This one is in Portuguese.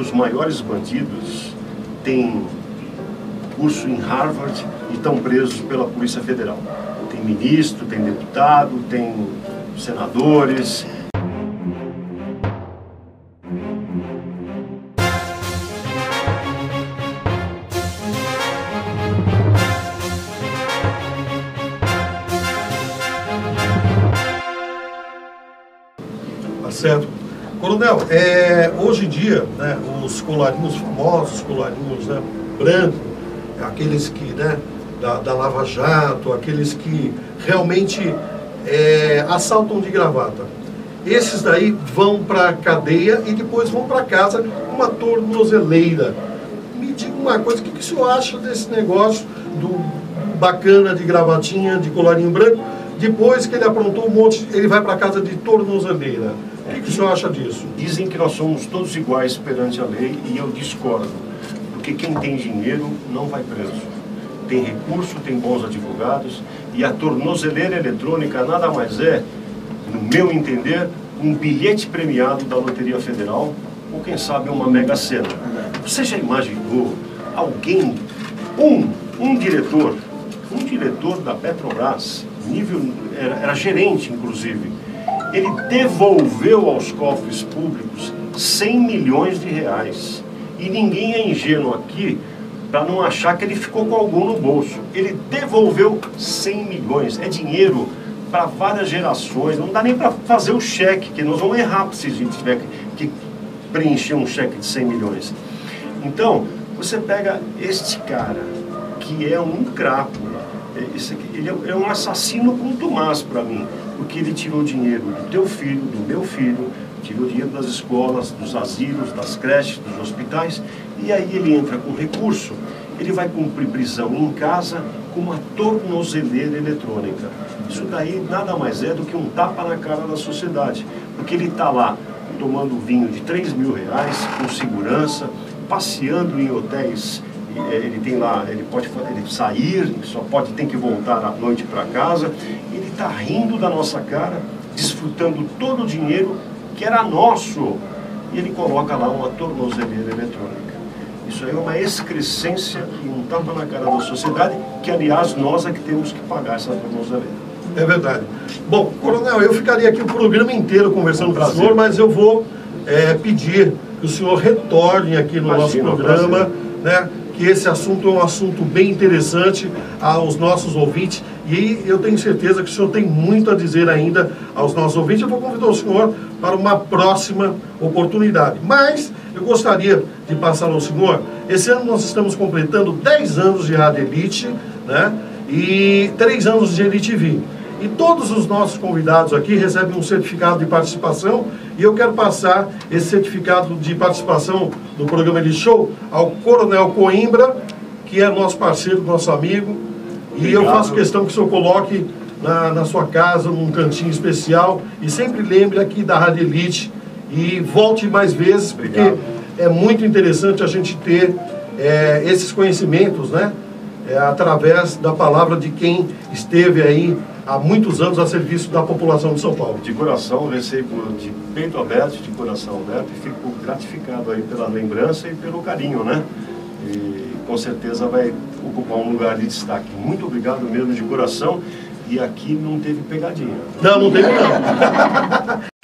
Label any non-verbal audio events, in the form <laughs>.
os maiores bandidos têm curso em Harvard e estão presos pela Polícia Federal. Tem ministro, tem deputado, tem senadores. Tá certo. Coronel, é, hoje em dia, né, os colarinhos famosos, os colarinhos né, brancos, aqueles que, né, da, da Lava Jato, aqueles que realmente é, assaltam de gravata. Esses daí vão para a cadeia e depois vão para casa com uma tornozeleira. Me diga uma coisa, o que, que o senhor acha desse negócio do bacana de gravatinha, de colarinho branco? Depois que ele aprontou um monte, ele vai para casa de tornozeleira. O que, que o senhor acha disso? Dizem que nós somos todos iguais perante a lei e eu discordo. Porque quem tem dinheiro não vai preso. Tem recurso, tem bons advogados e a tornozeleira eletrônica nada mais é, no meu entender, um bilhete premiado da Loteria Federal ou quem sabe uma mega sena. Você já imaginou alguém, um, um diretor, um diretor da Petrobras, nível, era, era gerente inclusive, ele devolveu aos cofres públicos 100 milhões de reais. E ninguém é ingênuo aqui para não achar que ele ficou com algum no bolso. Ele devolveu 100 milhões. É dinheiro para várias gerações. Não dá nem para fazer o cheque, que nós vamos errar se a gente tiver que, preencher um cheque de 100 milhões. Então, você pega este cara, que é um crapo, aqui, ele é um assassino com Tomás para mim, porque ele tirou dinheiro do teu filho, do meu filho, tirou dinheiro das escolas, dos asilos, das creches, dos hospitais, e aí ele entra com recurso, ele vai cumprir prisão em casa com uma tornozeleira eletrônica. Isso daí nada mais é do que um tapa na cara da sociedade, porque ele está lá tomando vinho de 3 mil reais, com segurança, passeando em hotéis é, ele tem lá, ele pode ele sair, só pode tem que voltar à noite para casa. Ele está rindo da nossa cara, desfrutando todo o dinheiro que era nosso. E ele coloca lá uma tornozeleira eletrônica. Isso aí é uma excrescência e um tapa na cara da sociedade, que aliás nós é que temos que pagar essa tornozeleira. É verdade. Bom, coronel, eu ficaria aqui o programa inteiro conversando com o senhor, mas eu vou é, pedir que o senhor retorne aqui no Imagina, nosso programa, né? Que esse assunto é um assunto bem interessante aos nossos ouvintes e eu tenho certeza que o senhor tem muito a dizer ainda aos nossos ouvintes. Eu vou convidar o senhor para uma próxima oportunidade. Mas eu gostaria de passar ao senhor, esse ano nós estamos completando 10 anos de Rádio Elite né, e 3 anos de Elite V. E todos os nossos convidados aqui recebem um certificado de participação e eu quero passar esse certificado de participação no programa de show ao Coronel Coimbra, que é nosso parceiro, nosso amigo. Obrigado. E eu faço questão que o senhor coloque na, na sua casa, num cantinho especial. E sempre lembre aqui da Rádio Elite e volte mais vezes, Obrigado. porque é muito interessante a gente ter é, esses conhecimentos, né? É, através da palavra de quem esteve aí há muitos anos a serviço da população de São Paulo. De coração, recebo de peito aberto, de coração aberto e fico gratificado aí pela lembrança e pelo carinho, né? E com certeza vai ocupar um lugar de destaque. Muito obrigado mesmo de coração. E aqui não teve pegadinha. Não, não teve não. <laughs>